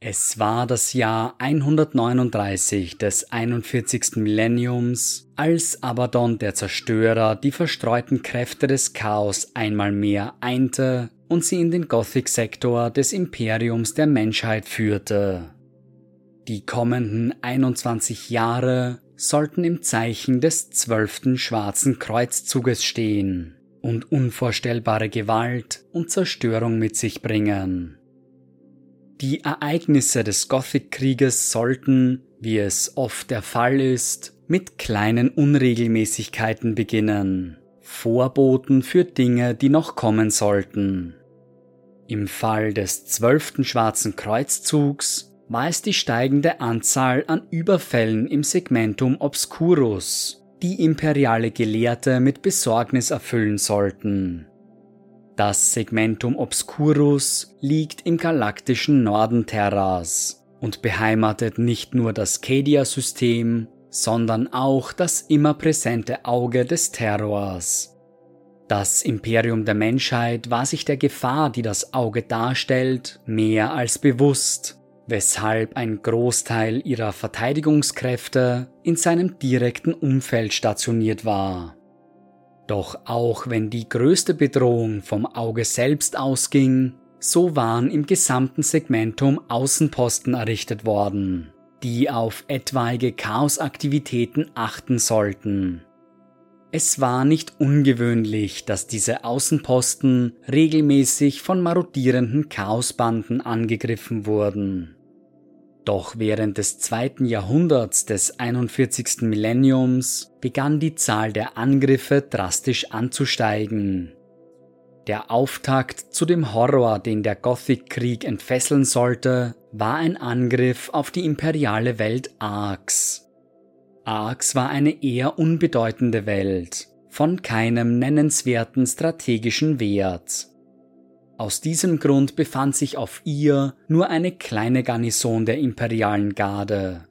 Es war das Jahr 139 des 41. Millenniums, als Abaddon der Zerstörer die verstreuten Kräfte des Chaos einmal mehr einte und sie in den Gothic-Sektor des Imperiums der Menschheit führte. Die kommenden 21 Jahre sollten im Zeichen des zwölften schwarzen Kreuzzuges stehen und unvorstellbare Gewalt und Zerstörung mit sich bringen. Die Ereignisse des Gothic-Krieges sollten, wie es oft der Fall ist, mit kleinen Unregelmäßigkeiten beginnen, Vorboten für Dinge, die noch kommen sollten. Im Fall des zwölften Schwarzen Kreuzzugs war es die steigende Anzahl an Überfällen im Segmentum Obscurus, die imperiale Gelehrte mit Besorgnis erfüllen sollten. Das Segmentum Obscurus liegt im galaktischen Norden Terras und beheimatet nicht nur das Cadia-System, sondern auch das immer präsente Auge des Terrors. Das Imperium der Menschheit war sich der Gefahr, die das Auge darstellt, mehr als bewusst, weshalb ein Großteil ihrer Verteidigungskräfte in seinem direkten Umfeld stationiert war. Doch auch wenn die größte Bedrohung vom Auge selbst ausging, so waren im gesamten Segmentum Außenposten errichtet worden, die auf etwaige Chaosaktivitäten achten sollten. Es war nicht ungewöhnlich, dass diese Außenposten regelmäßig von marodierenden Chaosbanden angegriffen wurden. Doch während des zweiten Jahrhunderts des 41. Millenniums begann die Zahl der Angriffe drastisch anzusteigen. Der Auftakt zu dem Horror, den der Gothic-Krieg entfesseln sollte, war ein Angriff auf die imperiale Welt Arx. Arx war eine eher unbedeutende Welt, von keinem nennenswerten strategischen Wert. Aus diesem Grund befand sich auf ihr nur eine kleine Garnison der imperialen Garde.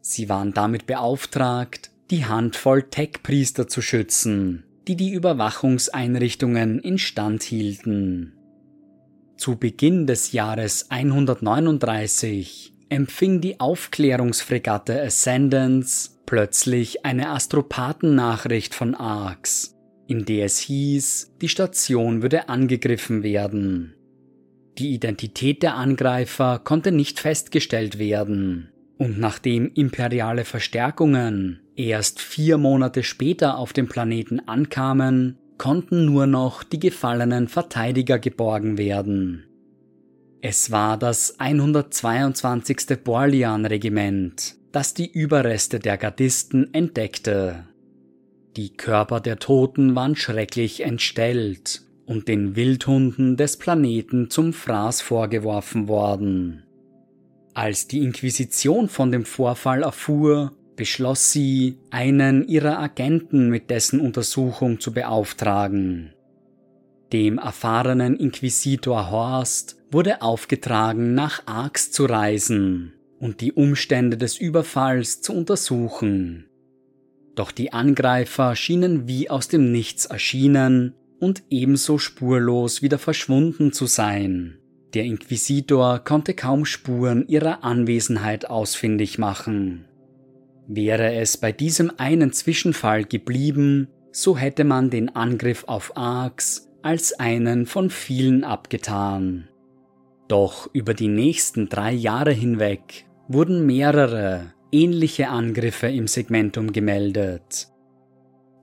Sie waren damit beauftragt, die Handvoll Tech-Priester zu schützen, die die Überwachungseinrichtungen instand hielten. Zu Beginn des Jahres 139 empfing die Aufklärungsfregatte Ascendance plötzlich eine Astropathennachricht von Arx, in der es hieß, die Station würde angegriffen werden. Die Identität der Angreifer konnte nicht festgestellt werden, und nachdem imperiale Verstärkungen erst vier Monate später auf dem Planeten ankamen, konnten nur noch die gefallenen Verteidiger geborgen werden. Es war das 122. Borlian-Regiment, das die Überreste der Gardisten entdeckte. Die Körper der Toten waren schrecklich entstellt und den Wildhunden des Planeten zum Fraß vorgeworfen worden. Als die Inquisition von dem Vorfall erfuhr, beschloss sie, einen ihrer Agenten mit dessen Untersuchung zu beauftragen. Dem erfahrenen Inquisitor Horst wurde aufgetragen, nach Arx zu reisen und die Umstände des Überfalls zu untersuchen. Doch die Angreifer schienen wie aus dem Nichts erschienen und ebenso spurlos wieder verschwunden zu sein. Der Inquisitor konnte kaum Spuren ihrer Anwesenheit ausfindig machen. Wäre es bei diesem einen Zwischenfall geblieben, so hätte man den Angriff auf Arx als einen von vielen abgetan. Doch über die nächsten drei Jahre hinweg wurden mehrere ähnliche Angriffe im Segmentum gemeldet.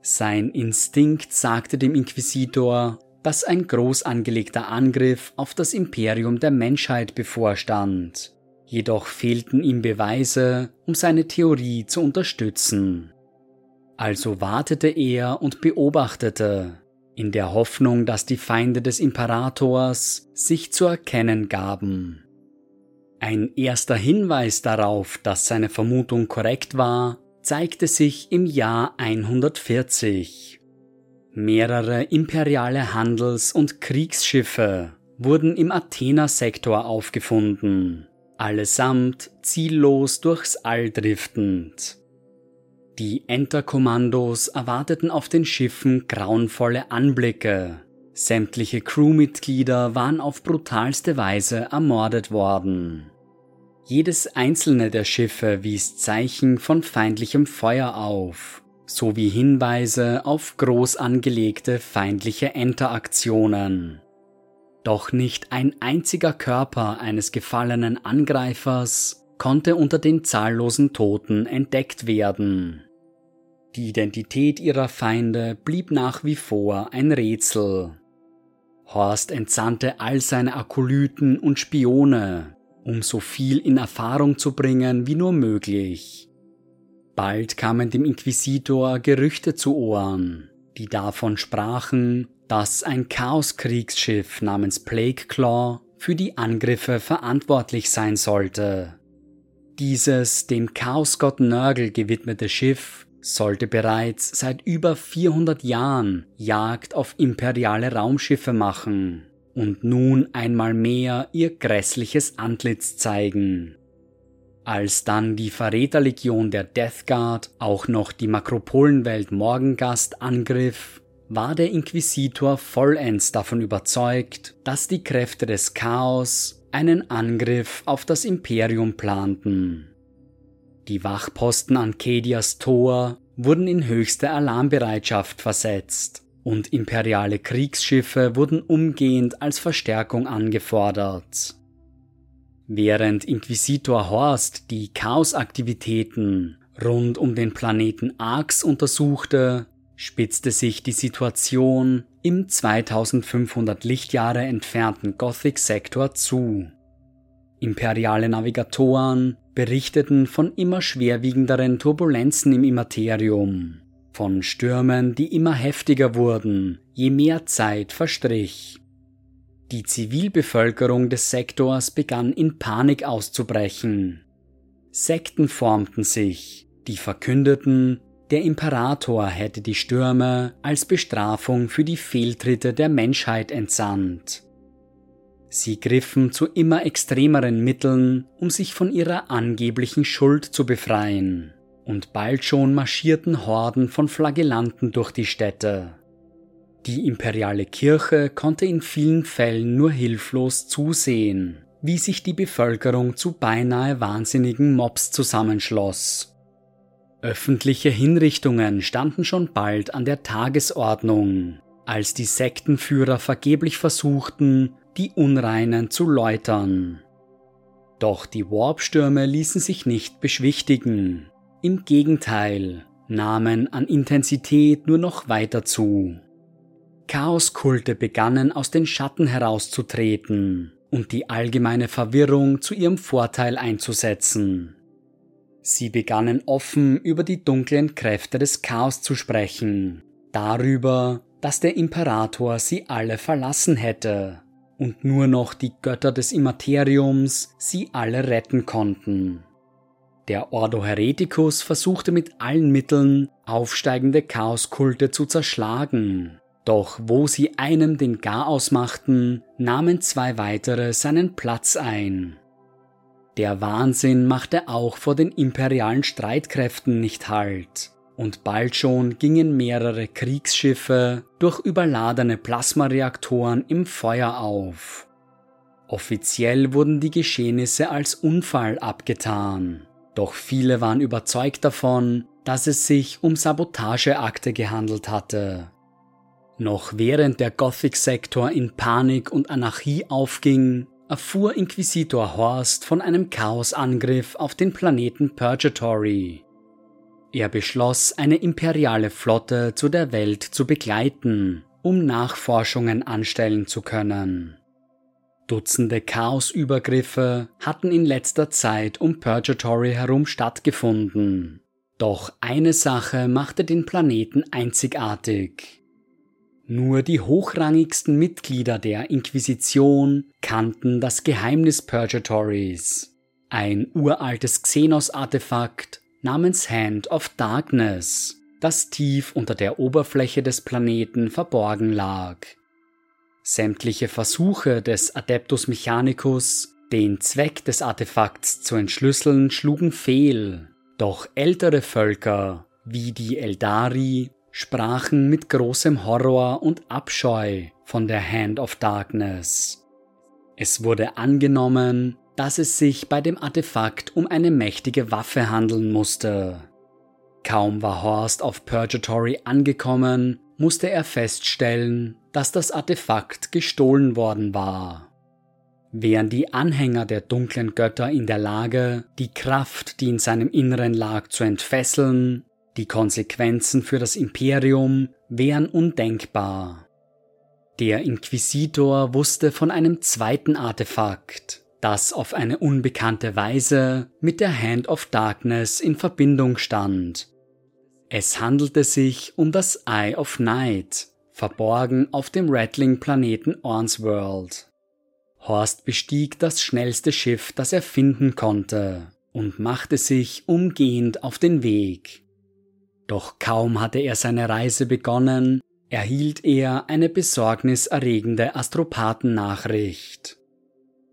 Sein Instinkt sagte dem Inquisitor, dass ein groß angelegter Angriff auf das Imperium der Menschheit bevorstand. Jedoch fehlten ihm Beweise, um seine Theorie zu unterstützen. Also wartete er und beobachtete, in der Hoffnung, dass die Feinde des Imperators sich zu erkennen gaben. Ein erster Hinweis darauf, dass seine Vermutung korrekt war, zeigte sich im Jahr 140. Mehrere imperiale Handels- und Kriegsschiffe wurden im Athena-Sektor aufgefunden, allesamt ziellos durchs All driftend. Die Enterkommandos erwarteten auf den Schiffen grauenvolle Anblicke, Sämtliche Crewmitglieder waren auf brutalste Weise ermordet worden. Jedes einzelne der Schiffe wies Zeichen von feindlichem Feuer auf, sowie Hinweise auf groß angelegte feindliche Interaktionen. Doch nicht ein einziger Körper eines gefallenen Angreifers konnte unter den zahllosen Toten entdeckt werden. Die Identität ihrer Feinde blieb nach wie vor ein Rätsel. Horst entsandte all seine Akolyten und Spione, um so viel in Erfahrung zu bringen wie nur möglich. Bald kamen dem Inquisitor Gerüchte zu Ohren, die davon sprachen, dass ein Chaoskriegsschiff namens Plague Claw für die Angriffe verantwortlich sein sollte. Dieses dem Chaosgott Nörgel gewidmete Schiff sollte bereits seit über 400 Jahren Jagd auf imperiale Raumschiffe machen und nun einmal mehr ihr grässliches Antlitz zeigen. Als dann die Verräterlegion der Death Guard auch noch die Makropolenwelt Morgengast angriff, war der Inquisitor vollends davon überzeugt, dass die Kräfte des Chaos einen Angriff auf das Imperium planten. Die Wachposten an Kedias Tor wurden in höchste Alarmbereitschaft versetzt und imperiale Kriegsschiffe wurden umgehend als Verstärkung angefordert. Während Inquisitor Horst die Chaosaktivitäten rund um den Planeten Arx untersuchte, spitzte sich die Situation im 2500 Lichtjahre entfernten Gothic-Sektor zu. Imperiale Navigatoren berichteten von immer schwerwiegenderen Turbulenzen im Immaterium, von Stürmen, die immer heftiger wurden, je mehr Zeit verstrich. Die Zivilbevölkerung des Sektors begann in Panik auszubrechen. Sekten formten sich, die verkündeten, der Imperator hätte die Stürme als Bestrafung für die Fehltritte der Menschheit entsandt. Sie griffen zu immer extremeren Mitteln, um sich von ihrer angeblichen Schuld zu befreien, und bald schon marschierten Horden von Flagellanten durch die Städte. Die imperiale Kirche konnte in vielen Fällen nur hilflos zusehen, wie sich die Bevölkerung zu beinahe wahnsinnigen Mobs zusammenschloss. Öffentliche Hinrichtungen standen schon bald an der Tagesordnung, als die Sektenführer vergeblich versuchten, die Unreinen zu läutern. Doch die Warpstürme ließen sich nicht beschwichtigen. Im Gegenteil, nahmen an Intensität nur noch weiter zu. Chaoskulte begannen aus den Schatten herauszutreten und die allgemeine Verwirrung zu ihrem Vorteil einzusetzen. Sie begannen offen über die dunklen Kräfte des Chaos zu sprechen, darüber, dass der Imperator sie alle verlassen hätte und nur noch die Götter des Immateriums sie alle retten konnten. Der Ordo Hereticus versuchte mit allen Mitteln, aufsteigende Chaoskulte zu zerschlagen. Doch wo sie einem den Garaus machten, nahmen zwei weitere seinen Platz ein. Der Wahnsinn machte auch vor den imperialen Streitkräften nicht Halt und bald schon gingen mehrere Kriegsschiffe durch überladene Plasmareaktoren im Feuer auf. Offiziell wurden die Geschehnisse als Unfall abgetan, doch viele waren überzeugt davon, dass es sich um Sabotageakte gehandelt hatte. Noch während der Gothic-Sektor in Panik und Anarchie aufging, erfuhr Inquisitor Horst von einem Chaosangriff auf den Planeten Purgatory. Er beschloss, eine imperiale Flotte zu der Welt zu begleiten, um Nachforschungen anstellen zu können. Dutzende Chaosübergriffe hatten in letzter Zeit um Purgatory herum stattgefunden. Doch eine Sache machte den Planeten einzigartig. Nur die hochrangigsten Mitglieder der Inquisition kannten das Geheimnis Purgatories, ein uraltes Xenos-Artefakt, namens Hand of Darkness, das tief unter der Oberfläche des Planeten verborgen lag. Sämtliche Versuche des Adeptus Mechanicus, den Zweck des Artefakts zu entschlüsseln, schlugen fehl, doch ältere Völker, wie die Eldari, sprachen mit großem Horror und Abscheu von der Hand of Darkness. Es wurde angenommen, dass es sich bei dem Artefakt um eine mächtige Waffe handeln musste. Kaum war Horst auf Purgatory angekommen, musste er feststellen, dass das Artefakt gestohlen worden war. Wären die Anhänger der dunklen Götter in der Lage, die Kraft, die in seinem Inneren lag, zu entfesseln, die Konsequenzen für das Imperium wären undenkbar. Der Inquisitor wusste von einem zweiten Artefakt, das auf eine unbekannte Weise mit der Hand of Darkness in Verbindung stand. Es handelte sich um das Eye of Night, verborgen auf dem Rattling-Planeten Ornsworld. Horst bestieg das schnellste Schiff, das er finden konnte, und machte sich umgehend auf den Weg. Doch kaum hatte er seine Reise begonnen, erhielt er eine besorgniserregende Astropathennachricht.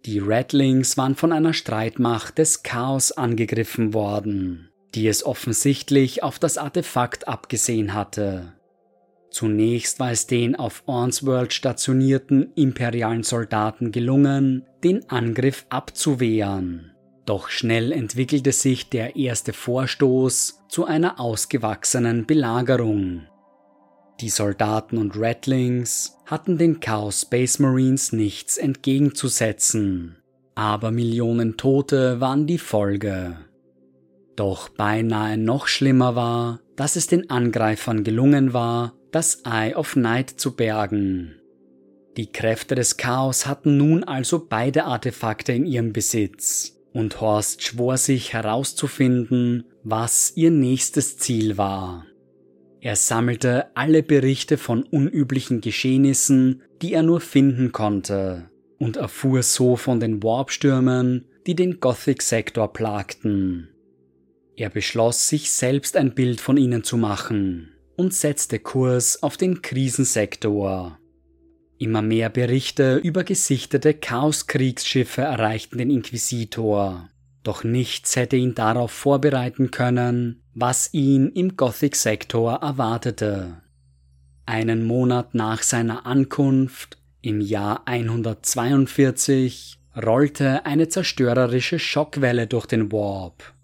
Die Rattlings waren von einer Streitmacht des Chaos angegriffen worden, die es offensichtlich auf das Artefakt abgesehen hatte. Zunächst war es den auf Ornsworld stationierten imperialen Soldaten gelungen, den Angriff abzuwehren. Doch schnell entwickelte sich der erste Vorstoß zu einer ausgewachsenen Belagerung. Die Soldaten und Rattlings hatten den Chaos Space Marines nichts entgegenzusetzen, aber Millionen Tote waren die Folge. Doch beinahe noch schlimmer war, dass es den Angreifern gelungen war, das Eye of Night zu bergen. Die Kräfte des Chaos hatten nun also beide Artefakte in ihrem Besitz, und Horst schwor sich herauszufinden, was ihr nächstes Ziel war. Er sammelte alle Berichte von unüblichen Geschehnissen, die er nur finden konnte, und erfuhr so von den Warpstürmen, die den Gothic-Sektor plagten. Er beschloss, sich selbst ein Bild von ihnen zu machen und setzte Kurs auf den Krisensektor. Immer mehr Berichte über gesichtete Chaoskriegsschiffe erreichten den Inquisitor, doch nichts hätte ihn darauf vorbereiten können, was ihn im Gothic-Sektor erwartete. Einen Monat nach seiner Ankunft, im Jahr 142, rollte eine zerstörerische Schockwelle durch den Warp.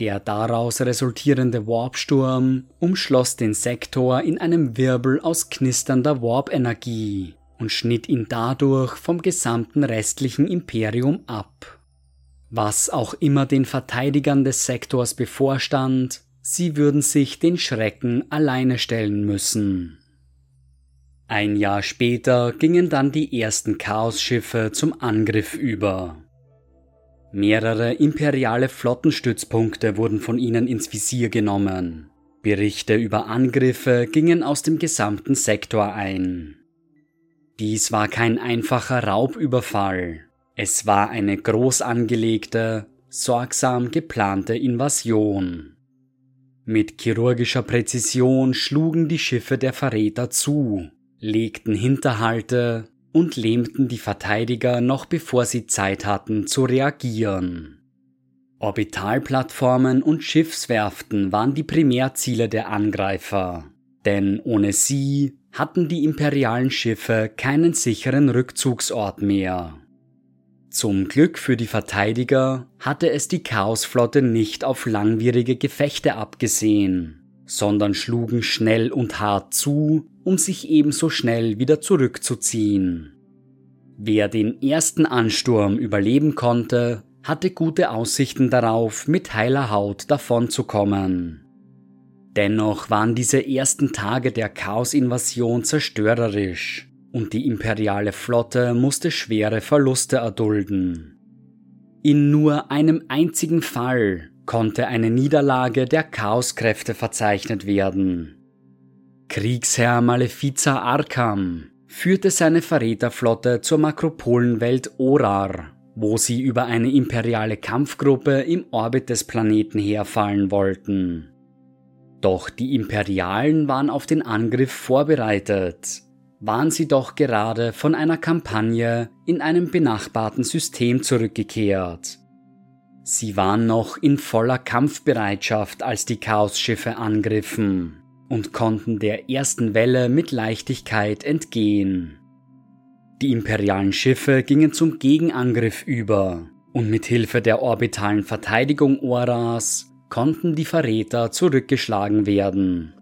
Der daraus resultierende Warpsturm umschloss den Sektor in einem Wirbel aus knisternder Warp-Energie und schnitt ihn dadurch vom gesamten restlichen Imperium ab. Was auch immer den Verteidigern des Sektors bevorstand, sie würden sich den Schrecken alleine stellen müssen. Ein Jahr später gingen dann die ersten Chaosschiffe zum Angriff über. Mehrere imperiale Flottenstützpunkte wurden von ihnen ins Visier genommen. Berichte über Angriffe gingen aus dem gesamten Sektor ein. Dies war kein einfacher Raubüberfall. Es war eine groß angelegte, sorgsam geplante Invasion. Mit chirurgischer Präzision schlugen die Schiffe der Verräter zu, legten Hinterhalte und lähmten die Verteidiger noch bevor sie Zeit hatten zu reagieren. Orbitalplattformen und Schiffswerften waren die Primärziele der Angreifer, denn ohne sie hatten die imperialen Schiffe keinen sicheren Rückzugsort mehr. Zum Glück für die Verteidiger hatte es die Chaosflotte nicht auf langwierige Gefechte abgesehen, sondern schlugen schnell und hart zu um sich ebenso schnell wieder zurückzuziehen. Wer den ersten Ansturm überleben konnte, hatte gute Aussichten darauf, mit heiler Haut davonzukommen. Dennoch waren diese ersten Tage der Chaos-Invasion zerstörerisch und die imperiale Flotte musste schwere Verluste erdulden. In nur einem einzigen Fall konnte eine Niederlage der Chaoskräfte verzeichnet werden. Kriegsherr Malefica Arkham führte seine Verräterflotte zur Makropolenwelt Orar, wo sie über eine imperiale Kampfgruppe im Orbit des Planeten herfallen wollten. Doch die Imperialen waren auf den Angriff vorbereitet, waren sie doch gerade von einer Kampagne in einem benachbarten System zurückgekehrt. Sie waren noch in voller Kampfbereitschaft, als die Chaosschiffe angriffen und konnten der ersten Welle mit Leichtigkeit entgehen. Die imperialen Schiffe gingen zum Gegenangriff über, und mit Hilfe der orbitalen Verteidigung Oras konnten die Verräter zurückgeschlagen werden.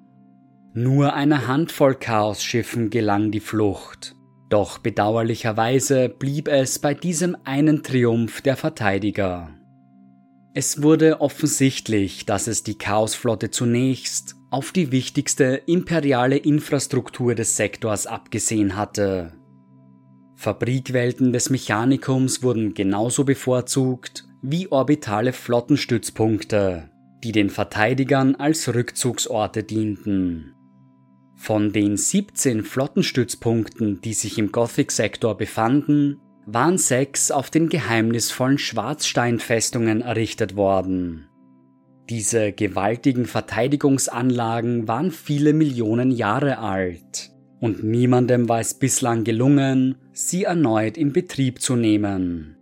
Nur einer Handvoll Chaos-Schiffen gelang die Flucht, doch bedauerlicherweise blieb es bei diesem einen Triumph der Verteidiger. Es wurde offensichtlich, dass es die Chaosflotte zunächst auf die wichtigste imperiale Infrastruktur des Sektors abgesehen hatte. Fabrikwelten des Mechanikums wurden genauso bevorzugt wie orbitale Flottenstützpunkte, die den Verteidigern als Rückzugsorte dienten. Von den 17 Flottenstützpunkten, die sich im Gothic-Sektor befanden, waren sechs auf den geheimnisvollen Schwarzsteinfestungen errichtet worden. Diese gewaltigen Verteidigungsanlagen waren viele Millionen Jahre alt und niemandem war es bislang gelungen, sie erneut in Betrieb zu nehmen.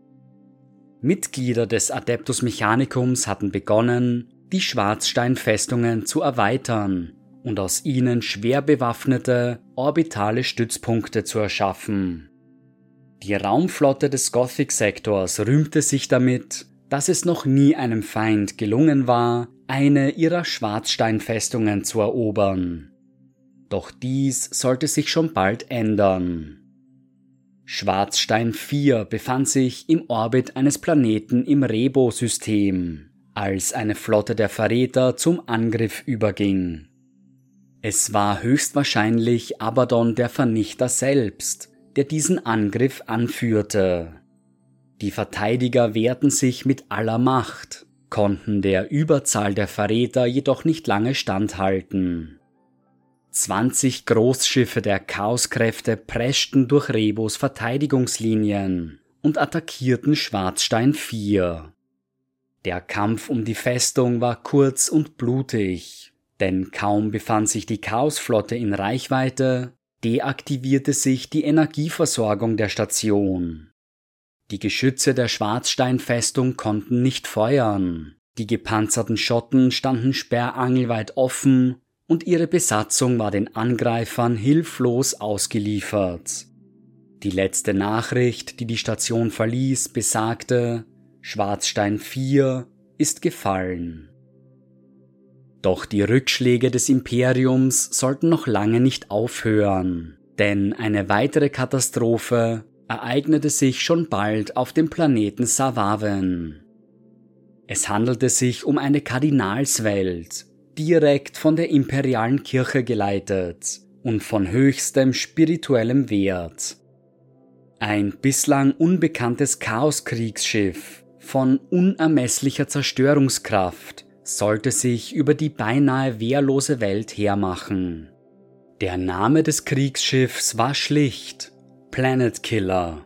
Mitglieder des Adeptus Mechanicums hatten begonnen, die Schwarzsteinfestungen zu erweitern und aus ihnen schwer bewaffnete orbitale Stützpunkte zu erschaffen. Die Raumflotte des Gothic-Sektors rühmte sich damit, dass es noch nie einem Feind gelungen war, eine ihrer Schwarzsteinfestungen zu erobern. Doch dies sollte sich schon bald ändern. Schwarzstein 4 befand sich im Orbit eines Planeten im Rebo-System, als eine Flotte der Verräter zum Angriff überging. Es war höchstwahrscheinlich Abaddon der Vernichter selbst, der diesen Angriff anführte. Die Verteidiger wehrten sich mit aller Macht, konnten der Überzahl der Verräter jedoch nicht lange standhalten. 20 Großschiffe der Chaoskräfte preschten durch Rebos Verteidigungslinien und attackierten Schwarzstein 4. Der Kampf um die Festung war kurz und blutig, denn kaum befand sich die Chaosflotte in Reichweite, deaktivierte sich die Energieversorgung der Station. Die Geschütze der Schwarzsteinfestung konnten nicht feuern. Die gepanzerten Schotten standen sperrangelweit offen und ihre Besatzung war den Angreifern hilflos ausgeliefert. Die letzte Nachricht, die die Station verließ, besagte, Schwarzstein 4 ist gefallen. Doch die Rückschläge des Imperiums sollten noch lange nicht aufhören, denn eine weitere Katastrophe ereignete sich schon bald auf dem Planeten Savaven. Es handelte sich um eine Kardinalswelt, direkt von der imperialen Kirche geleitet und von höchstem spirituellem Wert. Ein bislang unbekanntes Chaoskriegsschiff von unermesslicher Zerstörungskraft sollte sich über die beinahe wehrlose Welt hermachen. Der Name des Kriegsschiffs war schlicht Planet Killer.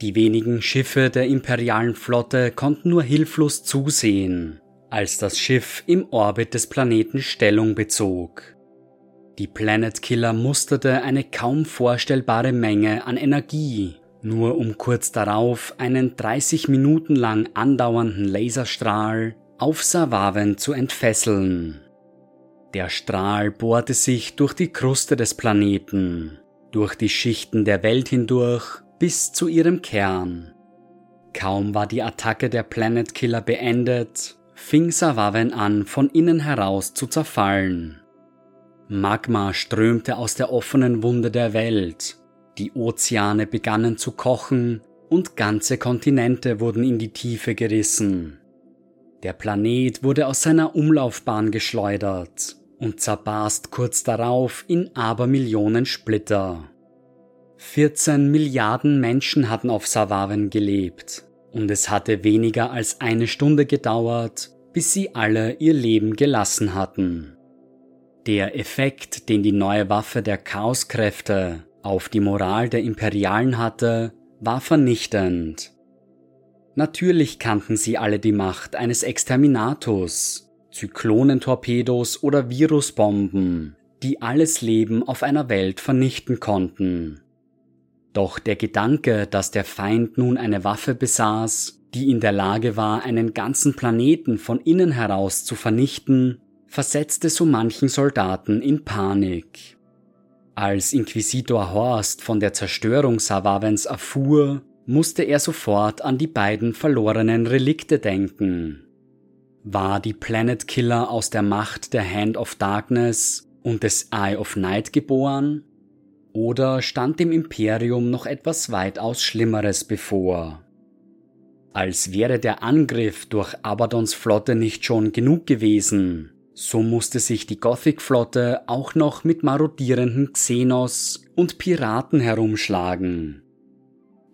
Die wenigen Schiffe der imperialen Flotte konnten nur hilflos zusehen, als das Schiff im Orbit des Planeten Stellung bezog. Die Planet Killer musterte eine kaum vorstellbare Menge an Energie, nur um kurz darauf einen 30 Minuten lang andauernden Laserstrahl auf Savaven zu entfesseln. Der Strahl bohrte sich durch die Kruste des Planeten, durch die Schichten der Welt hindurch bis zu ihrem Kern. Kaum war die Attacke der Planet Killer beendet, fing Savaven an, von innen heraus zu zerfallen. Magma strömte aus der offenen Wunde der Welt, die Ozeane begannen zu kochen und ganze Kontinente wurden in die Tiefe gerissen. Der Planet wurde aus seiner Umlaufbahn geschleudert und zerbarst kurz darauf in Abermillionen Splitter. 14 Milliarden Menschen hatten auf Savaven gelebt und es hatte weniger als eine Stunde gedauert, bis sie alle ihr Leben gelassen hatten. Der Effekt, den die neue Waffe der Chaoskräfte auf die Moral der Imperialen hatte, war vernichtend. Natürlich kannten sie alle die Macht eines Exterminatus, Zyklonentorpedos oder Virusbomben, die alles Leben auf einer Welt vernichten konnten. Doch der Gedanke, dass der Feind nun eine Waffe besaß, die in der Lage war, einen ganzen Planeten von innen heraus zu vernichten, versetzte so manchen Soldaten in Panik. Als Inquisitor Horst von der Zerstörung Savavens erfuhr, musste er sofort an die beiden verlorenen Relikte denken. War die Planet Killer aus der Macht der Hand of Darkness und des Eye of Night geboren? Oder stand dem Imperium noch etwas weitaus Schlimmeres bevor? Als wäre der Angriff durch Abadons Flotte nicht schon genug gewesen, so musste sich die Gothic-Flotte auch noch mit marodierenden Xenos und Piraten herumschlagen.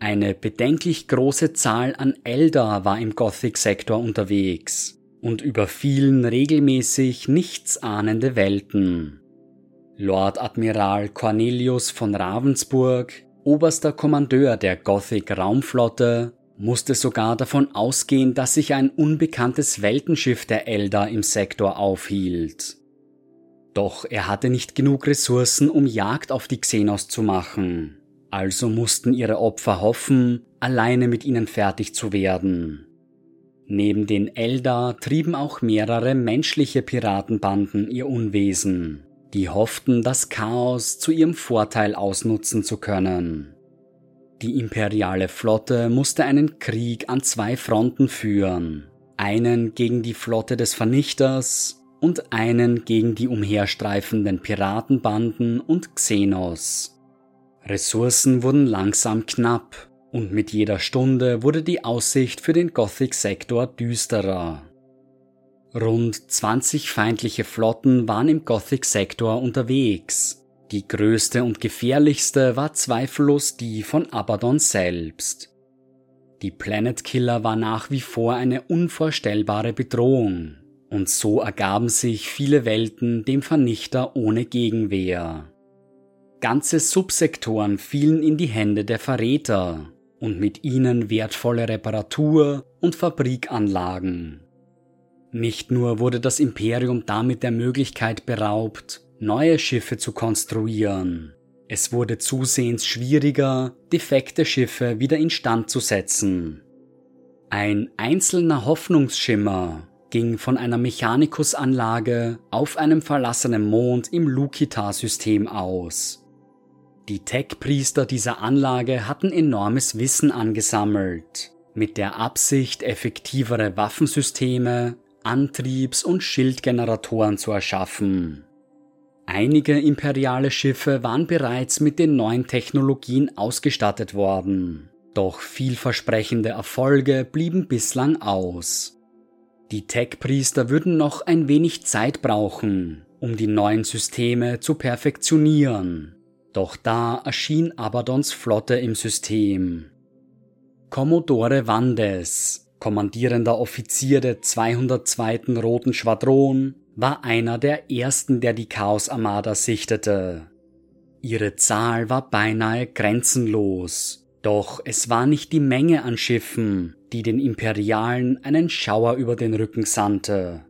Eine bedenklich große Zahl an Elder war im Gothic-Sektor unterwegs und überfielen regelmäßig nichtsahnende Welten. Lord Admiral Cornelius von Ravensburg, oberster Kommandeur der Gothic Raumflotte, musste sogar davon ausgehen, dass sich ein unbekanntes Weltenschiff der Elder im Sektor aufhielt. Doch er hatte nicht genug Ressourcen, um Jagd auf die Xenos zu machen, also mussten ihre Opfer hoffen, alleine mit ihnen fertig zu werden. Neben den Elder trieben auch mehrere menschliche Piratenbanden ihr Unwesen, die hofften, das Chaos zu ihrem Vorteil ausnutzen zu können. Die imperiale Flotte musste einen Krieg an zwei Fronten führen. Einen gegen die Flotte des Vernichters und einen gegen die umherstreifenden Piratenbanden und Xenos. Ressourcen wurden langsam knapp und mit jeder Stunde wurde die Aussicht für den Gothic-Sektor düsterer. Rund 20 feindliche Flotten waren im Gothic-Sektor unterwegs, die größte und gefährlichste war zweifellos die von Abaddon selbst. Die Planet Killer war nach wie vor eine unvorstellbare Bedrohung, und so ergaben sich viele Welten dem Vernichter ohne Gegenwehr. Ganze Subsektoren fielen in die Hände der Verräter und mit ihnen wertvolle Reparatur- und Fabrikanlagen. Nicht nur wurde das Imperium damit der Möglichkeit beraubt, neue Schiffe zu konstruieren. Es wurde zusehends schwieriger, defekte Schiffe wieder instand zu setzen. Ein einzelner Hoffnungsschimmer ging von einer Mechanikusanlage auf einem verlassenen Mond im Lukita-System aus. Die Tech-Priester dieser Anlage hatten enormes Wissen angesammelt, mit der Absicht, effektivere Waffensysteme, Antriebs- und Schildgeneratoren zu erschaffen. Einige imperiale Schiffe waren bereits mit den neuen Technologien ausgestattet worden, doch vielversprechende Erfolge blieben bislang aus. Die Tech-Priester würden noch ein wenig Zeit brauchen, um die neuen Systeme zu perfektionieren, doch da erschien Abadons Flotte im System. Commodore Vandes, kommandierender Offizier der 202. Roten Schwadron, war einer der ersten, der die Chaos Armada sichtete. Ihre Zahl war beinahe grenzenlos, doch es war nicht die Menge an Schiffen, die den Imperialen einen Schauer über den Rücken sandte.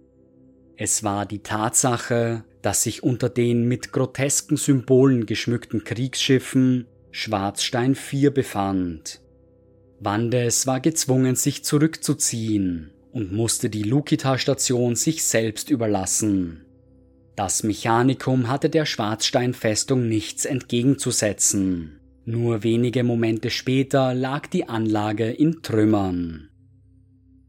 Es war die Tatsache, dass sich unter den mit grotesken Symbolen geschmückten Kriegsschiffen Schwarzstein 4 befand. Wandes war gezwungen, sich zurückzuziehen, und musste die Lukita-Station sich selbst überlassen. Das Mechanikum hatte der Schwarzsteinfestung nichts entgegenzusetzen. Nur wenige Momente später lag die Anlage in Trümmern.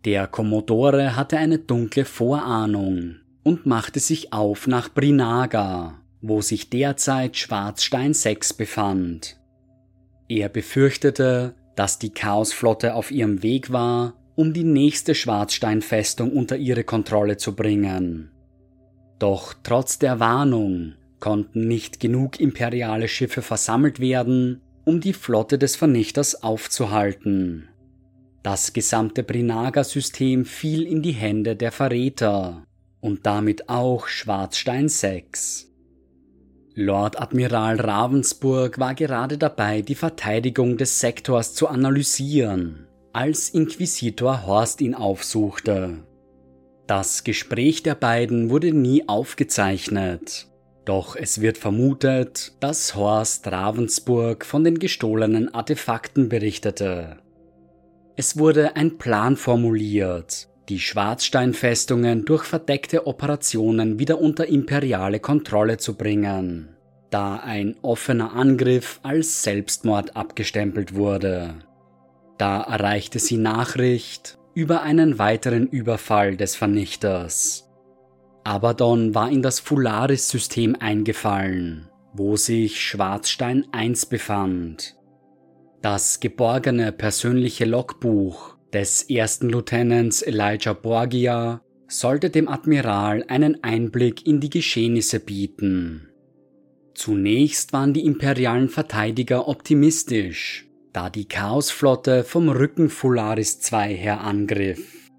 Der Commodore hatte eine dunkle Vorahnung und machte sich auf nach Brinaga, wo sich derzeit Schwarzstein 6 befand. Er befürchtete, dass die Chaosflotte auf ihrem Weg war um die nächste Schwarzsteinfestung unter ihre Kontrolle zu bringen. Doch trotz der Warnung konnten nicht genug imperiale Schiffe versammelt werden, um die Flotte des Vernichters aufzuhalten. Das gesamte Brinaga-System fiel in die Hände der Verräter und damit auch Schwarzstein 6. Lord Admiral Ravensburg war gerade dabei, die Verteidigung des Sektors zu analysieren als Inquisitor Horst ihn aufsuchte. Das Gespräch der beiden wurde nie aufgezeichnet, doch es wird vermutet, dass Horst Ravensburg von den gestohlenen Artefakten berichtete. Es wurde ein Plan formuliert, die Schwarzsteinfestungen durch verdeckte Operationen wieder unter imperiale Kontrolle zu bringen, da ein offener Angriff als Selbstmord abgestempelt wurde. Da erreichte sie Nachricht über einen weiteren Überfall des Vernichters. Abaddon war in das Fularis-System eingefallen, wo sich Schwarzstein 1 befand. Das geborgene persönliche Logbuch des ersten Lieutenants Elijah Borgia sollte dem Admiral einen Einblick in die Geschehnisse bieten. Zunächst waren die imperialen Verteidiger optimistisch, da die Chaosflotte vom Rücken Fularis II her angriff.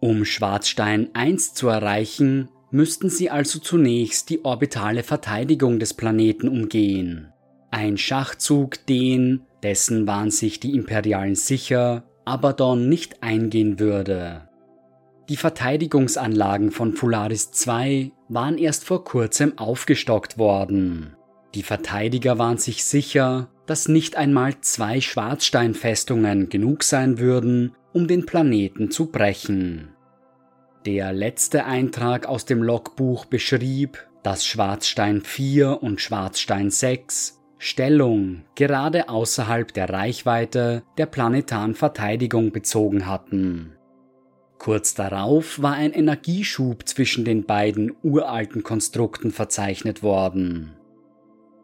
Um Schwarzstein 1 zu erreichen, müssten sie also zunächst die orbitale Verteidigung des Planeten umgehen. Ein Schachzug, den, dessen waren sich die Imperialen sicher, Abaddon nicht eingehen würde. Die Verteidigungsanlagen von Polaris II waren erst vor kurzem aufgestockt worden. Die Verteidiger waren sich sicher, dass nicht einmal zwei Schwarzsteinfestungen genug sein würden, um den Planeten zu brechen. Der letzte Eintrag aus dem Logbuch beschrieb, dass Schwarzstein 4 und Schwarzstein 6 Stellung gerade außerhalb der Reichweite der planetaren Verteidigung bezogen hatten. Kurz darauf war ein Energieschub zwischen den beiden uralten Konstrukten verzeichnet worden.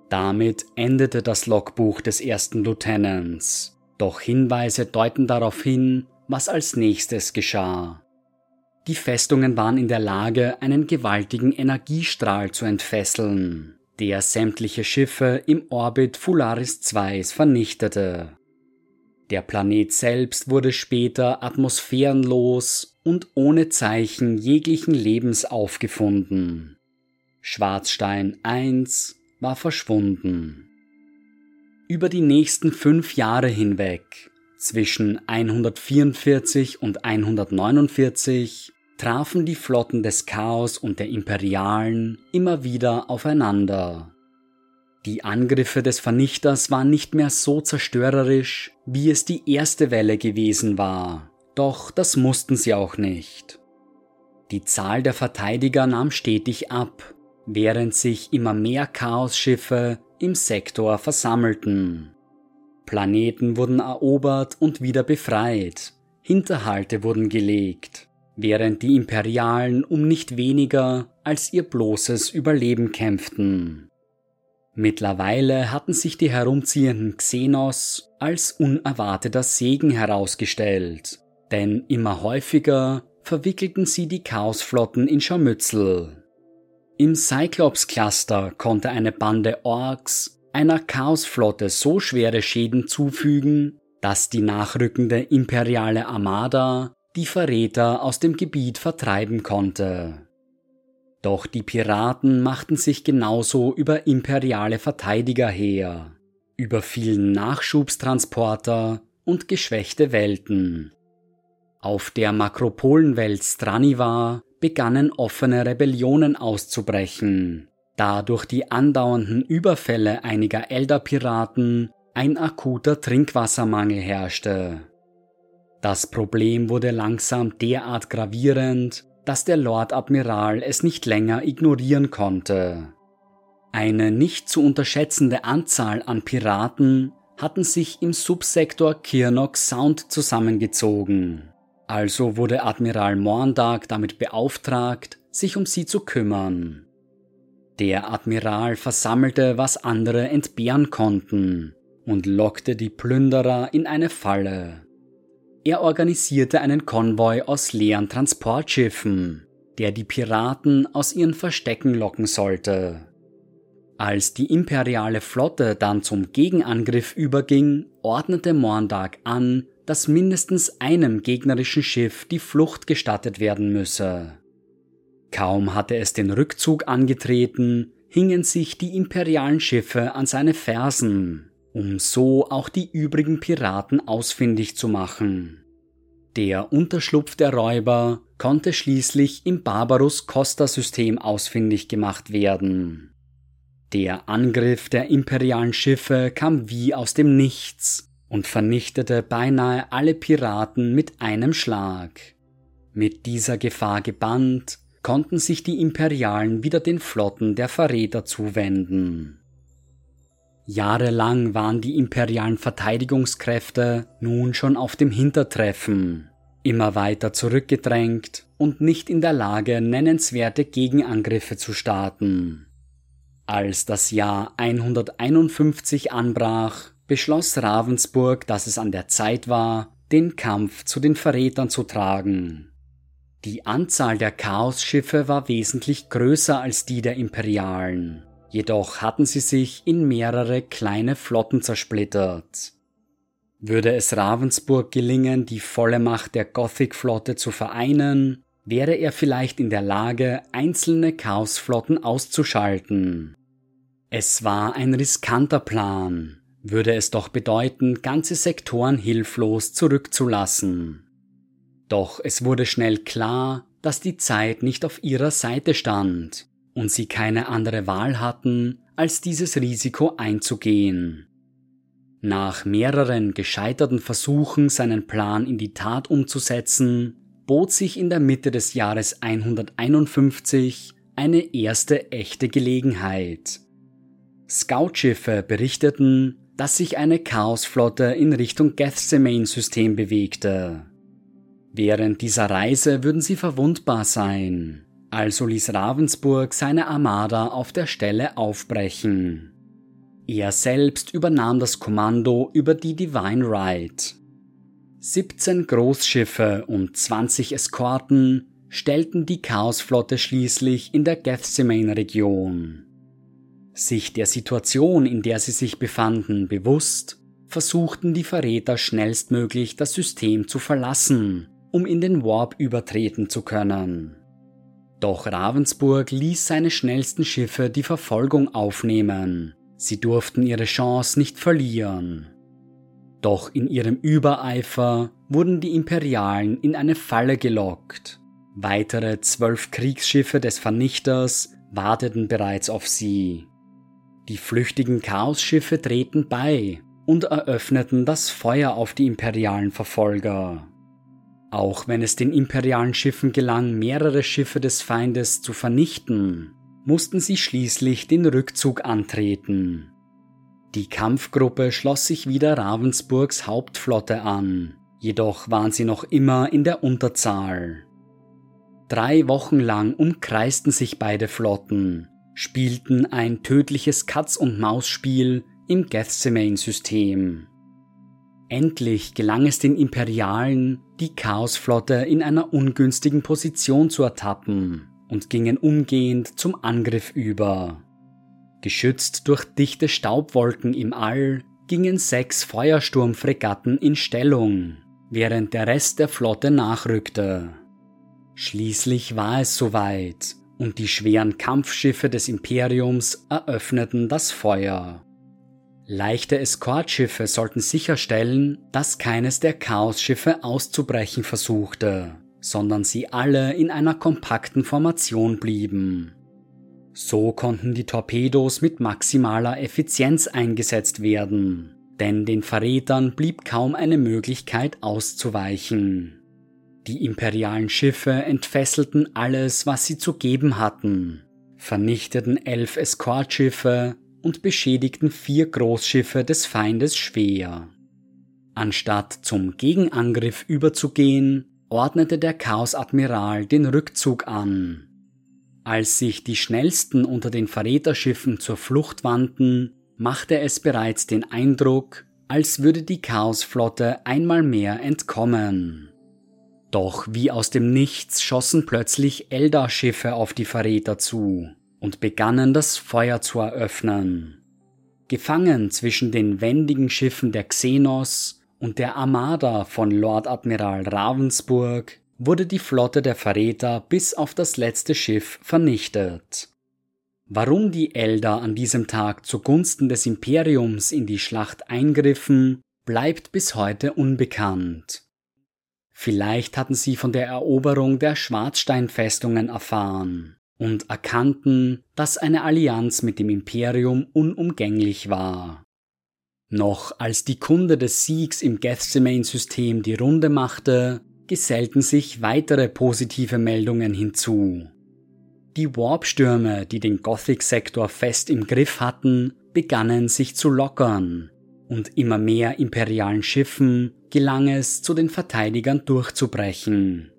Damit endete das Logbuch des ersten Lieutenants, doch Hinweise deuten darauf hin, was als nächstes geschah. Die Festungen waren in der Lage, einen gewaltigen Energiestrahl zu entfesseln, der sämtliche Schiffe im Orbit Fularis II vernichtete. Der Planet selbst wurde später atmosphärenlos und ohne Zeichen jeglichen Lebens aufgefunden. Schwarzstein I war verschwunden. Über die nächsten fünf Jahre hinweg, zwischen 144 und 149, trafen die Flotten des Chaos und der Imperialen immer wieder aufeinander. Die Angriffe des Vernichters waren nicht mehr so zerstörerisch, wie es die erste Welle gewesen war, doch das mussten sie auch nicht. Die Zahl der Verteidiger nahm stetig ab, während sich immer mehr Chaosschiffe im Sektor versammelten. Planeten wurden erobert und wieder befreit, Hinterhalte wurden gelegt während die Imperialen um nicht weniger als ihr bloßes Überleben kämpften. Mittlerweile hatten sich die herumziehenden Xenos als unerwarteter Segen herausgestellt, denn immer häufiger verwickelten sie die Chaosflotten in Scharmützel. Im Cyclops-Cluster konnte eine Bande Orks einer Chaosflotte so schwere Schäden zufügen, dass die nachrückende imperiale Armada die Verräter aus dem Gebiet vertreiben konnte. Doch die Piraten machten sich genauso über imperiale Verteidiger her, überfielen Nachschubstransporter und geschwächte Welten. Auf der Makropolenwelt Straniva begannen offene Rebellionen auszubrechen, da durch die andauernden Überfälle einiger Elder-Piraten ein akuter Trinkwassermangel herrschte. Das Problem wurde langsam derart gravierend, dass der Lord Admiral es nicht länger ignorieren konnte. Eine nicht zu unterschätzende Anzahl an Piraten hatten sich im Subsektor Kirnock Sound zusammengezogen. Also wurde Admiral Morndag damit beauftragt, sich um sie zu kümmern. Der Admiral versammelte, was andere entbehren konnten und lockte die Plünderer in eine Falle. Er organisierte einen Konvoi aus leeren Transportschiffen, der die Piraten aus ihren Verstecken locken sollte. Als die imperiale Flotte dann zum Gegenangriff überging, ordnete Morndag an, dass mindestens einem gegnerischen Schiff die Flucht gestattet werden müsse. Kaum hatte es den Rückzug angetreten, hingen sich die imperialen Schiffe an seine Fersen um so auch die übrigen Piraten ausfindig zu machen. Der Unterschlupf der Räuber konnte schließlich im Barbarus Costa System ausfindig gemacht werden. Der Angriff der imperialen Schiffe kam wie aus dem Nichts und vernichtete beinahe alle Piraten mit einem Schlag. Mit dieser Gefahr gebannt, konnten sich die Imperialen wieder den Flotten der Verräter zuwenden. Jahrelang waren die imperialen Verteidigungskräfte nun schon auf dem Hintertreffen, immer weiter zurückgedrängt und nicht in der Lage, nennenswerte Gegenangriffe zu starten. Als das Jahr 151 anbrach, beschloss Ravensburg, dass es an der Zeit war, den Kampf zu den Verrätern zu tragen. Die Anzahl der Chaosschiffe war wesentlich größer als die der Imperialen, jedoch hatten sie sich in mehrere kleine Flotten zersplittert. Würde es Ravensburg gelingen, die volle Macht der Gothic-Flotte zu vereinen, wäre er vielleicht in der Lage, einzelne Chaosflotten auszuschalten. Es war ein riskanter Plan, würde es doch bedeuten, ganze Sektoren hilflos zurückzulassen. Doch es wurde schnell klar, dass die Zeit nicht auf ihrer Seite stand und sie keine andere Wahl hatten, als dieses Risiko einzugehen. Nach mehreren gescheiterten Versuchen, seinen Plan in die Tat umzusetzen, bot sich in der Mitte des Jahres 151 eine erste echte Gelegenheit. Scoutschiffe berichteten, dass sich eine Chaosflotte in Richtung Gethsemane-System bewegte. Während dieser Reise würden sie verwundbar sein, also ließ Ravensburg seine Armada auf der Stelle aufbrechen. Er selbst übernahm das Kommando über die Divine Right. 17 Großschiffe und 20 Eskorten stellten die Chaosflotte schließlich in der Gethsemane-Region. Sich der Situation, in der sie sich befanden, bewusst, versuchten die Verräter schnellstmöglich das System zu verlassen, um in den Warp übertreten zu können. Doch Ravensburg ließ seine schnellsten Schiffe die Verfolgung aufnehmen. Sie durften ihre Chance nicht verlieren. Doch in ihrem Übereifer wurden die Imperialen in eine Falle gelockt. Weitere zwölf Kriegsschiffe des Vernichters warteten bereits auf sie. Die flüchtigen Chaosschiffe drehten bei und eröffneten das Feuer auf die imperialen Verfolger. Auch wenn es den imperialen Schiffen gelang, mehrere Schiffe des Feindes zu vernichten, mussten sie schließlich den Rückzug antreten. Die Kampfgruppe schloss sich wieder Ravensburgs Hauptflotte an, jedoch waren sie noch immer in der Unterzahl. Drei Wochen lang umkreisten sich beide Flotten, spielten ein tödliches Katz-und-Maus-Spiel im Gethsemane-System. Endlich gelang es den Imperialen, die Chaosflotte in einer ungünstigen Position zu ertappen und gingen umgehend zum Angriff über. Geschützt durch dichte Staubwolken im All gingen sechs Feuersturmfregatten in Stellung, während der Rest der Flotte nachrückte. Schließlich war es soweit und die schweren Kampfschiffe des Imperiums eröffneten das Feuer. Leichte Eskortschiffe sollten sicherstellen, dass keines der Chaosschiffe auszubrechen versuchte, sondern sie alle in einer kompakten Formation blieben. So konnten die Torpedos mit maximaler Effizienz eingesetzt werden, denn den Verrätern blieb kaum eine Möglichkeit auszuweichen. Die imperialen Schiffe entfesselten alles, was sie zu geben hatten, vernichteten elf Eskortschiffe und beschädigten vier Großschiffe des Feindes schwer. Anstatt zum Gegenangriff überzugehen, ordnete der Chaos-Admiral den Rückzug an. Als sich die schnellsten unter den Verräterschiffen zur Flucht wandten, machte es bereits den Eindruck, als würde die Chaosflotte einmal mehr entkommen. Doch wie aus dem Nichts schossen plötzlich Eldar-Schiffe auf die Verräter zu und begannen das Feuer zu eröffnen. Gefangen zwischen den wendigen Schiffen der Xenos und der Armada von Lord Admiral Ravensburg wurde die Flotte der Verräter bis auf das letzte Schiff vernichtet. Warum die Eldar an diesem Tag zugunsten des Imperiums in die Schlacht eingriffen, bleibt bis heute unbekannt. Vielleicht hatten sie von der Eroberung der Schwarzsteinfestungen erfahren und erkannten, dass eine Allianz mit dem Imperium unumgänglich war. Noch als die Kunde des Siegs im Gethsemane-System die Runde machte, gesellten sich weitere positive Meldungen hinzu. Die Warpstürme, die den Gothic-Sektor fest im Griff hatten, begannen sich zu lockern, und immer mehr imperialen Schiffen gelang es, zu den Verteidigern durchzubrechen.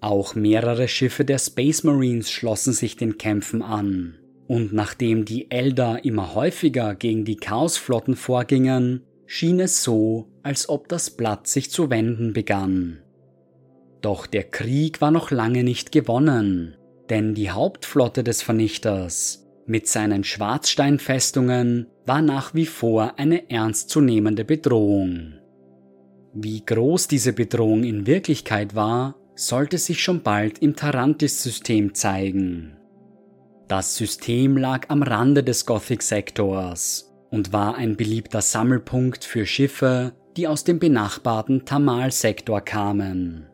Auch mehrere Schiffe der Space Marines schlossen sich den Kämpfen an, und nachdem die Elder immer häufiger gegen die Chaosflotten vorgingen, schien es so, als ob das Blatt sich zu wenden begann. Doch der Krieg war noch lange nicht gewonnen, denn die Hauptflotte des Vernichters mit seinen Schwarzsteinfestungen war nach wie vor eine ernstzunehmende Bedrohung. Wie groß diese Bedrohung in Wirklichkeit war, sollte sich schon bald im Tarantis-System zeigen. Das System lag am Rande des Gothic-Sektors und war ein beliebter Sammelpunkt für Schiffe, die aus dem benachbarten Tamal-Sektor kamen.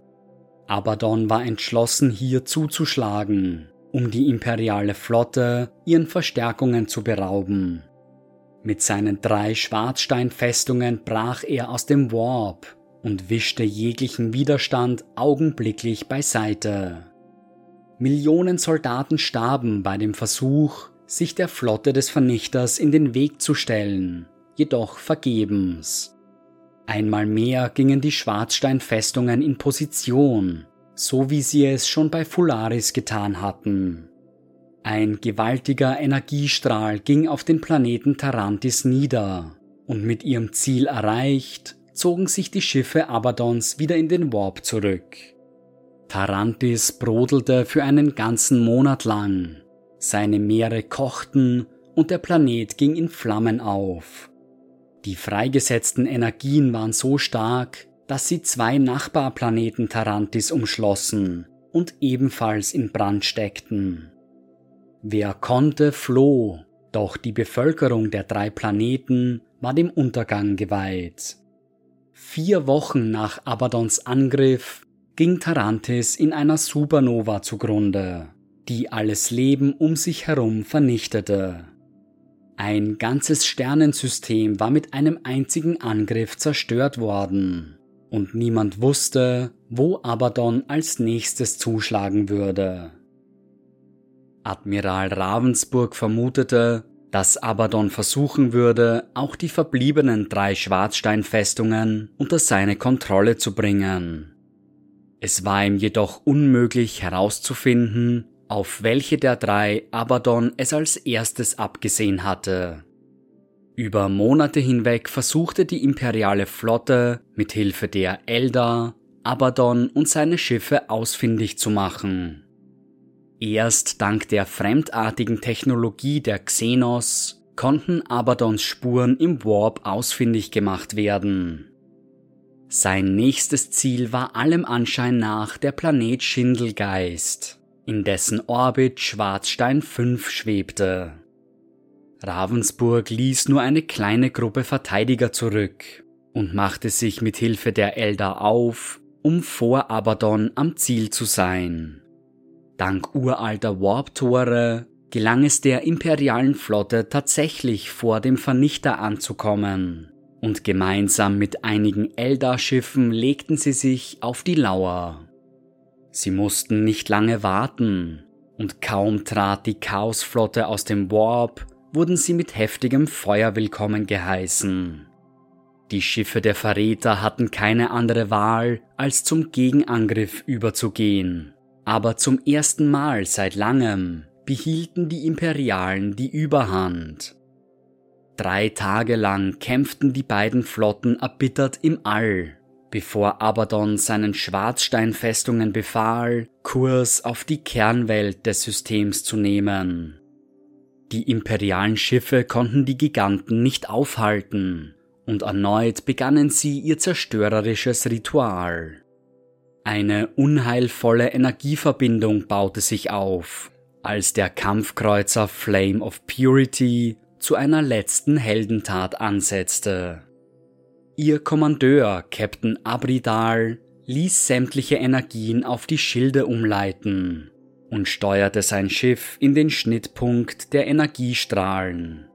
Abaddon war entschlossen, hier zuzuschlagen, um die imperiale Flotte ihren Verstärkungen zu berauben. Mit seinen drei Schwarzsteinfestungen brach er aus dem Warp und wischte jeglichen Widerstand augenblicklich beiseite. Millionen Soldaten starben bei dem Versuch, sich der Flotte des Vernichters in den Weg zu stellen, jedoch vergebens. Einmal mehr gingen die Schwarzsteinfestungen in Position, so wie sie es schon bei Fularis getan hatten. Ein gewaltiger Energiestrahl ging auf den Planeten Tarantis nieder, und mit ihrem Ziel erreicht, zogen sich die Schiffe Abaddons wieder in den Warp zurück. Tarantis brodelte für einen ganzen Monat lang, seine Meere kochten und der Planet ging in Flammen auf. Die freigesetzten Energien waren so stark, dass sie zwei Nachbarplaneten Tarantis umschlossen und ebenfalls in Brand steckten. Wer konnte, floh, doch die Bevölkerung der drei Planeten war dem Untergang geweiht. Vier Wochen nach Abaddons Angriff ging Tarantis in einer Supernova zugrunde, die alles Leben um sich herum vernichtete. Ein ganzes Sternensystem war mit einem einzigen Angriff zerstört worden, und niemand wusste, wo Abaddon als nächstes zuschlagen würde. Admiral Ravensburg vermutete, dass Abaddon versuchen würde, auch die verbliebenen drei Schwarzsteinfestungen unter seine Kontrolle zu bringen. Es war ihm jedoch unmöglich herauszufinden, auf welche der drei Abaddon es als erstes abgesehen hatte. Über Monate hinweg versuchte die imperiale Flotte mit Hilfe der Eldar Abaddon und seine Schiffe ausfindig zu machen. Erst dank der fremdartigen Technologie der Xenos konnten Abaddons Spuren im Warp ausfindig gemacht werden. Sein nächstes Ziel war allem Anschein nach der Planet Schindelgeist in dessen Orbit Schwarzstein 5 schwebte. Ravensburg ließ nur eine kleine Gruppe Verteidiger zurück und machte sich mit Hilfe der Eldar auf, um vor Abaddon am Ziel zu sein. Dank uralter Warp-Tore gelang es der imperialen Flotte tatsächlich vor dem Vernichter anzukommen, und gemeinsam mit einigen Eldar-Schiffen legten sie sich auf die Lauer. Sie mussten nicht lange warten, und kaum trat die Chaosflotte aus dem Warp, wurden sie mit heftigem Feuer willkommen geheißen. Die Schiffe der Verräter hatten keine andere Wahl, als zum Gegenangriff überzugehen, aber zum ersten Mal seit langem behielten die Imperialen die Überhand. Drei Tage lang kämpften die beiden Flotten erbittert im All, bevor Abaddon seinen Schwarzsteinfestungen befahl, Kurs auf die Kernwelt des Systems zu nehmen. Die imperialen Schiffe konnten die Giganten nicht aufhalten, und erneut begannen sie ihr zerstörerisches Ritual. Eine unheilvolle Energieverbindung baute sich auf, als der Kampfkreuzer Flame of Purity zu einer letzten Heldentat ansetzte. Ihr Kommandeur, Captain Abridal, ließ sämtliche Energien auf die Schilde umleiten und steuerte sein Schiff in den Schnittpunkt der Energiestrahlen.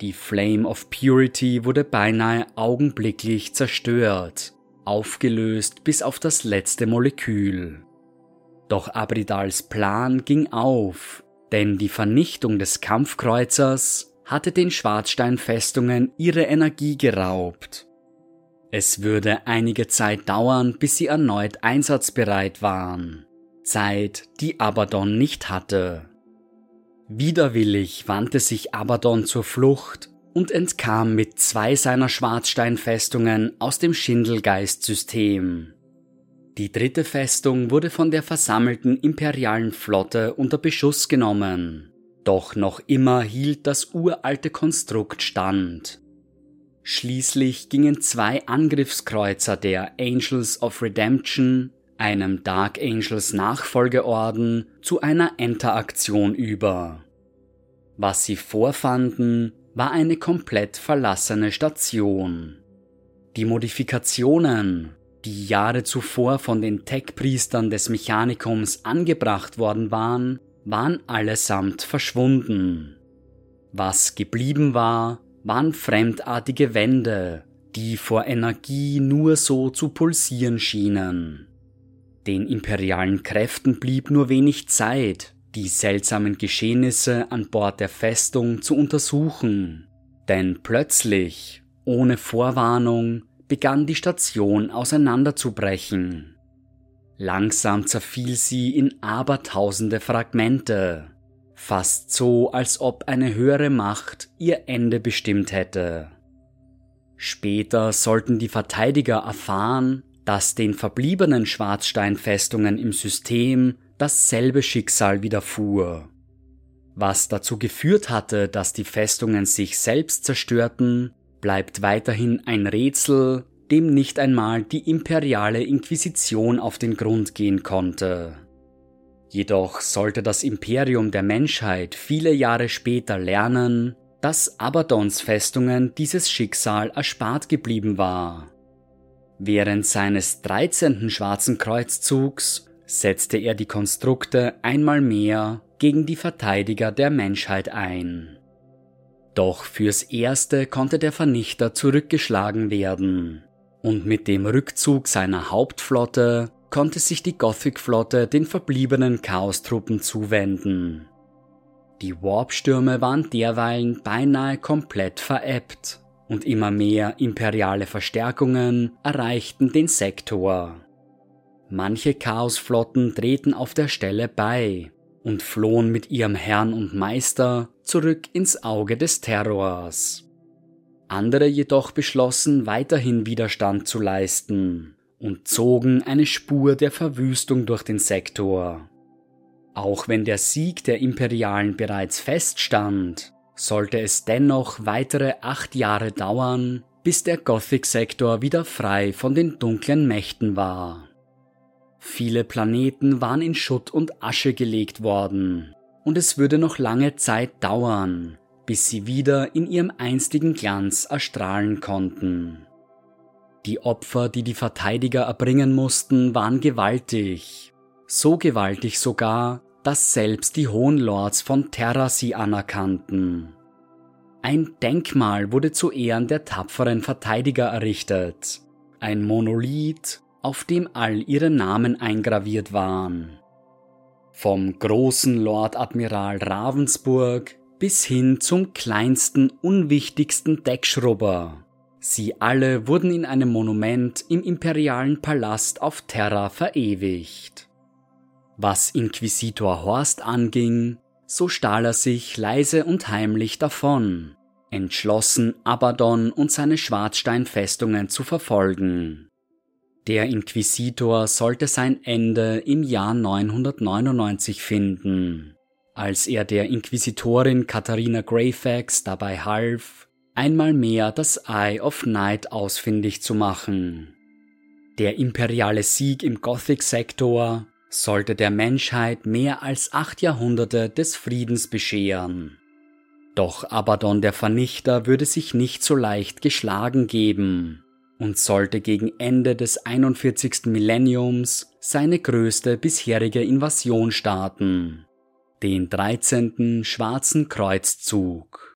Die Flame of Purity wurde beinahe augenblicklich zerstört, aufgelöst bis auf das letzte Molekül. Doch Abridals Plan ging auf, denn die Vernichtung des Kampfkreuzers hatte den Schwarzsteinfestungen ihre Energie geraubt. Es würde einige Zeit dauern, bis sie erneut einsatzbereit waren. Zeit, die Abaddon nicht hatte. Widerwillig wandte sich Abaddon zur Flucht und entkam mit zwei seiner Schwarzsteinfestungen aus dem Schindelgeist-System. Die dritte Festung wurde von der versammelten imperialen Flotte unter Beschuss genommen, doch noch immer hielt das uralte Konstrukt stand. Schließlich gingen zwei Angriffskreuzer der Angels of Redemption, einem Dark Angels Nachfolgeorden, zu einer Interaktion über. Was sie vorfanden, war eine komplett verlassene Station. Die Modifikationen, die Jahre zuvor von den Tech-Priestern des Mechanikums angebracht worden waren, waren allesamt verschwunden. Was geblieben war, waren fremdartige Wände, die vor Energie nur so zu pulsieren schienen. Den imperialen Kräften blieb nur wenig Zeit, die seltsamen Geschehnisse an Bord der Festung zu untersuchen, denn plötzlich, ohne Vorwarnung, begann die Station auseinanderzubrechen. Langsam zerfiel sie in abertausende Fragmente, fast so, als ob eine höhere Macht ihr Ende bestimmt hätte. Später sollten die Verteidiger erfahren, dass den verbliebenen Schwarzsteinfestungen im System dasselbe Schicksal widerfuhr. Was dazu geführt hatte, dass die Festungen sich selbst zerstörten, bleibt weiterhin ein Rätsel, dem nicht einmal die imperiale Inquisition auf den Grund gehen konnte. Jedoch sollte das Imperium der Menschheit viele Jahre später lernen, dass Abaddons Festungen dieses Schicksal erspart geblieben war. Während seines 13. Schwarzen Kreuzzugs setzte er die Konstrukte einmal mehr gegen die Verteidiger der Menschheit ein. Doch fürs Erste konnte der Vernichter zurückgeschlagen werden, und mit dem Rückzug seiner Hauptflotte konnte sich die Gothic-Flotte den verbliebenen Chaostruppen zuwenden. Die Warpstürme waren derweilen beinahe komplett veräppt und immer mehr imperiale Verstärkungen erreichten den Sektor. Manche Chaosflotten drehten auf der Stelle bei und flohen mit ihrem Herrn und Meister zurück ins Auge des Terrors. Andere jedoch beschlossen weiterhin Widerstand zu leisten und zogen eine Spur der Verwüstung durch den Sektor. Auch wenn der Sieg der Imperialen bereits feststand, sollte es dennoch weitere acht Jahre dauern, bis der Gothic-Sektor wieder frei von den dunklen Mächten war. Viele Planeten waren in Schutt und Asche gelegt worden, und es würde noch lange Zeit dauern, bis sie wieder in ihrem einstigen Glanz erstrahlen konnten. Die Opfer, die die Verteidiger erbringen mussten, waren gewaltig, so gewaltig sogar, dass selbst die Hohen Lords von Terra sie anerkannten. Ein Denkmal wurde zu Ehren der tapferen Verteidiger errichtet, ein Monolith auf dem all ihre Namen eingraviert waren. Vom großen Lord Admiral Ravensburg bis hin zum kleinsten, unwichtigsten Deckschrubber. Sie alle wurden in einem Monument im imperialen Palast auf Terra verewigt. Was Inquisitor Horst anging, so stahl er sich leise und heimlich davon, entschlossen Abaddon und seine Schwarzsteinfestungen zu verfolgen. Der Inquisitor sollte sein Ende im Jahr 999 finden, als er der Inquisitorin Katharina Greyfax dabei half, einmal mehr das Eye of Night ausfindig zu machen. Der imperiale Sieg im Gothic-Sektor sollte der Menschheit mehr als acht Jahrhunderte des Friedens bescheren. Doch Abaddon der Vernichter würde sich nicht so leicht geschlagen geben und sollte gegen Ende des 41. Millenniums seine größte bisherige Invasion starten, den 13. Schwarzen Kreuzzug.